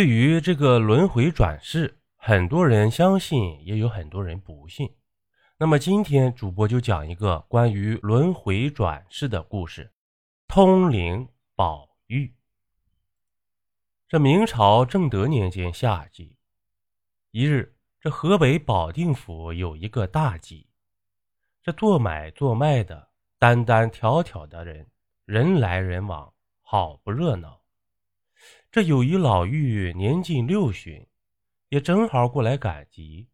对于这个轮回转世，很多人相信，也有很多人不信。那么今天主播就讲一个关于轮回转世的故事——通灵宝玉。这明朝正德年间夏季，一日，这河北保定府有一个大集，这做买做卖的单单挑挑的人，人来人往，好不热闹。这有一老妪年近六旬，也正好过来赶集。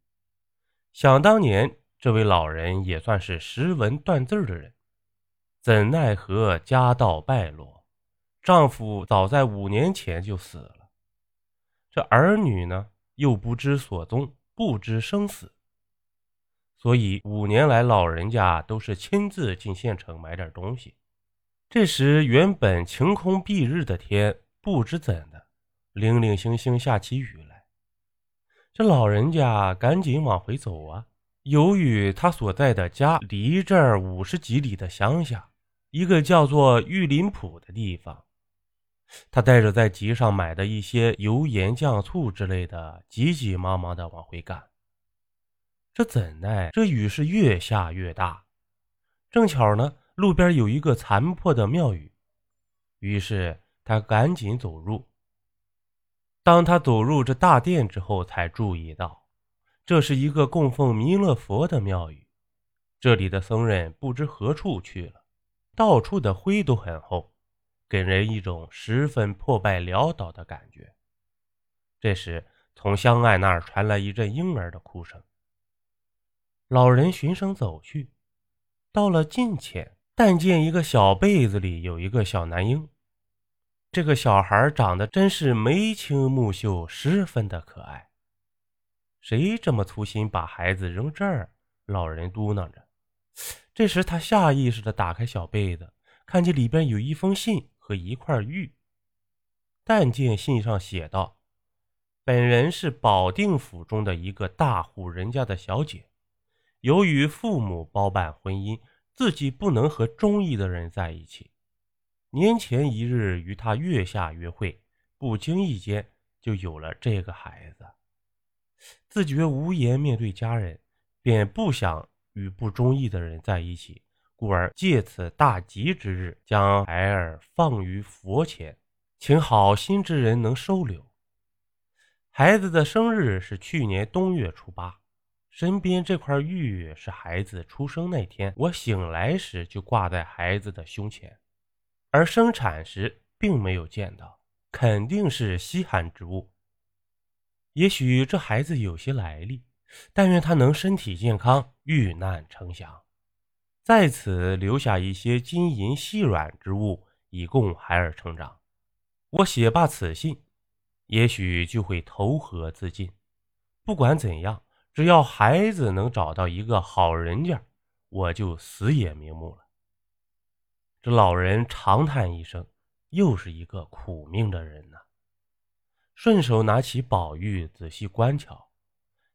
想当年。这位老人也算是识文断字的人，怎奈何家道败落，丈夫早在五年前就死了，这儿女呢又不知所踪，不知生死，所以五年来老人家都是亲自进县城买点东西。这时原本晴空蔽日的天，不知怎的，零零星星下起雨来，这老人家赶紧往回走啊。由于他所在的家离这儿五十几里的乡下，一个叫做玉林浦的地方，他带着在集上买的一些油盐酱醋之类的，急急忙忙的往回赶。这怎奈这雨是越下越大，正巧呢，路边有一个残破的庙宇，于是他赶紧走入。当他走入这大殿之后，才注意到。这是一个供奉弥勒佛的庙宇，这里的僧人不知何处去了，到处的灰都很厚，给人一种十分破败潦倒的感觉。这时，从香案那儿传来一阵婴儿的哭声。老人循声走去，到了近前，但见一个小被子里有一个小男婴。这个小孩长得真是眉清目秀，十分的可爱。谁这么粗心把孩子扔这儿？老人嘟囔着。这时，他下意识地打开小被子，看见里边有一封信和一块玉。但见信上写道：“本人是保定府中的一个大户人家的小姐，由于父母包办婚姻，自己不能和中意的人在一起。年前一日与他月下约会，不经意间就有了这个孩子。”自觉无颜面对家人，便不想与不中意的人在一起，故而借此大吉之日，将孩儿放于佛前，请好心之人能收留。孩子的生日是去年冬月初八，身边这块玉是孩子出生那天我醒来时就挂在孩子的胸前，而生产时并没有见到，肯定是稀罕之物。也许这孩子有些来历，但愿他能身体健康，遇难成祥，在此留下一些金银细软之物，以供孩儿成长。我写罢此信，也许就会投河自尽。不管怎样，只要孩子能找到一个好人家，我就死也瞑目了。这老人长叹一声，又是一个苦命的人呐。顺手拿起宝玉，仔细观瞧，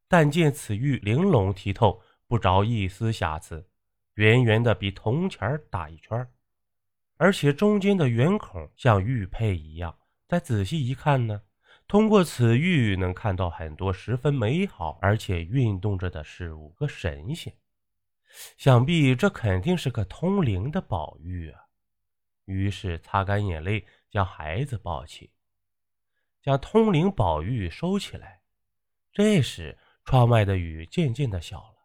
但见此玉玲珑剔透，不着一丝瑕疵，圆圆的比铜钱大一圈，而且中间的圆孔像玉佩一样。再仔细一看呢，通过此玉能看到很多十分美好而且运动着的事物和神仙，想必这肯定是个通灵的宝玉啊！于是擦干眼泪，将孩子抱起。将通灵宝玉收起来。这时，窗外的雨渐渐的小了。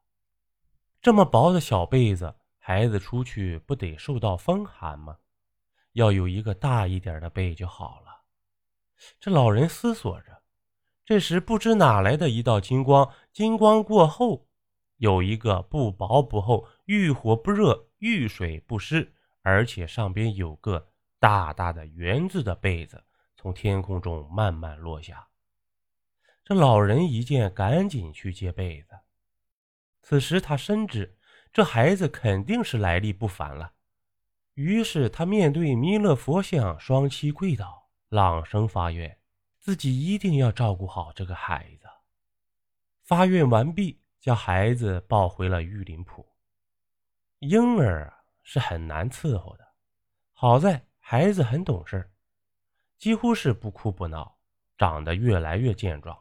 这么薄的小被子，孩子出去不得受到风寒吗？要有一个大一点的被就好了。这老人思索着。这时，不知哪来的一道金光，金光过后，有一个不薄不厚、遇火不热、遇水不湿，而且上边有个大大的圆字的被子。从天空中慢慢落下，这老人一见，赶紧去接被子。此时他深知这孩子肯定是来历不凡了，于是他面对弥勒佛像，双膝跪倒，朗声发愿，自己一定要照顾好这个孩子。发愿完毕，将孩子抱回了玉林铺。婴儿是很难伺候的，好在孩子很懂事。几乎是不哭不闹，长得越来越健壮。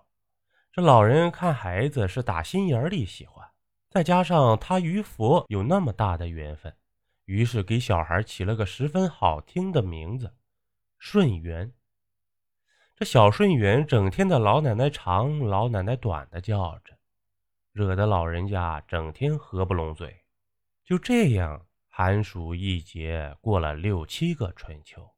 这老人看孩子是打心眼里喜欢，再加上他与佛有那么大的缘分，于是给小孩起了个十分好听的名字——顺元。这小顺元整天的老奶奶长，老奶奶短的叫着，惹得老人家整天合不拢嘴。就这样，寒暑一节过了六七个春秋，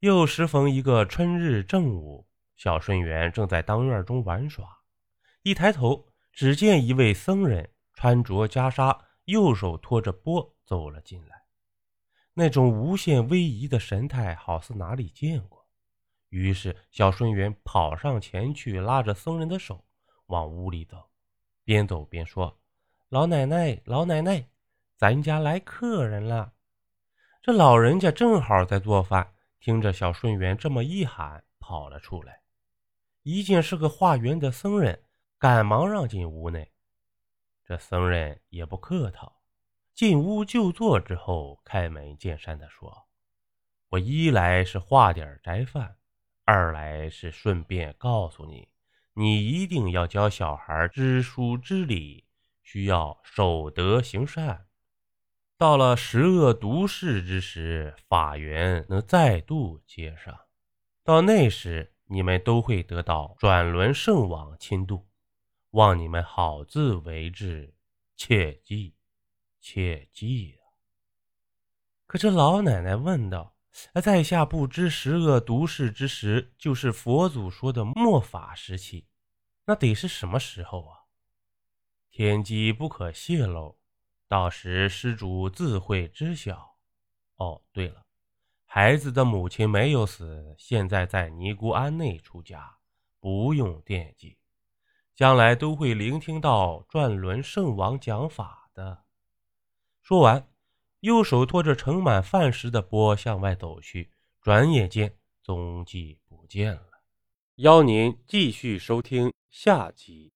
又时逢一个春日正午，小顺元正在当院中玩耍。一抬头，只见一位僧人穿着袈裟，右手托着钵走了进来。那种无限威仪的神态，好似哪里见过。于是，小顺元跑上前去，拉着僧人的手往屋里走，边走边说：“老奶奶，老奶奶，咱家来客人了。”这老人家正好在做饭，听着小顺元这么一喊，跑了出来，一见是个化缘的僧人。赶忙让进屋内，这僧人也不客套，进屋就坐之后，开门见山的说：“我一来是化点斋饭，二来是顺便告诉你，你一定要教小孩知书知礼，需要守德行善。到了十恶毒事之时，法缘能再度接上，到那时你们都会得到转轮圣王亲度。”望你们好自为之，切记，切记啊！可这老奶奶问道：“在下不知十恶毒世之时，就是佛祖说的末法时期，那得是什么时候啊？天机不可泄露，到时施主自会知晓。哦，对了，孩子的母亲没有死，现在在尼姑庵内出家，不用惦记。”将来都会聆听到转轮圣王讲法的。说完，右手托着盛满饭食的钵向外走去，转眼间踪迹不见了。邀您继续收听下集。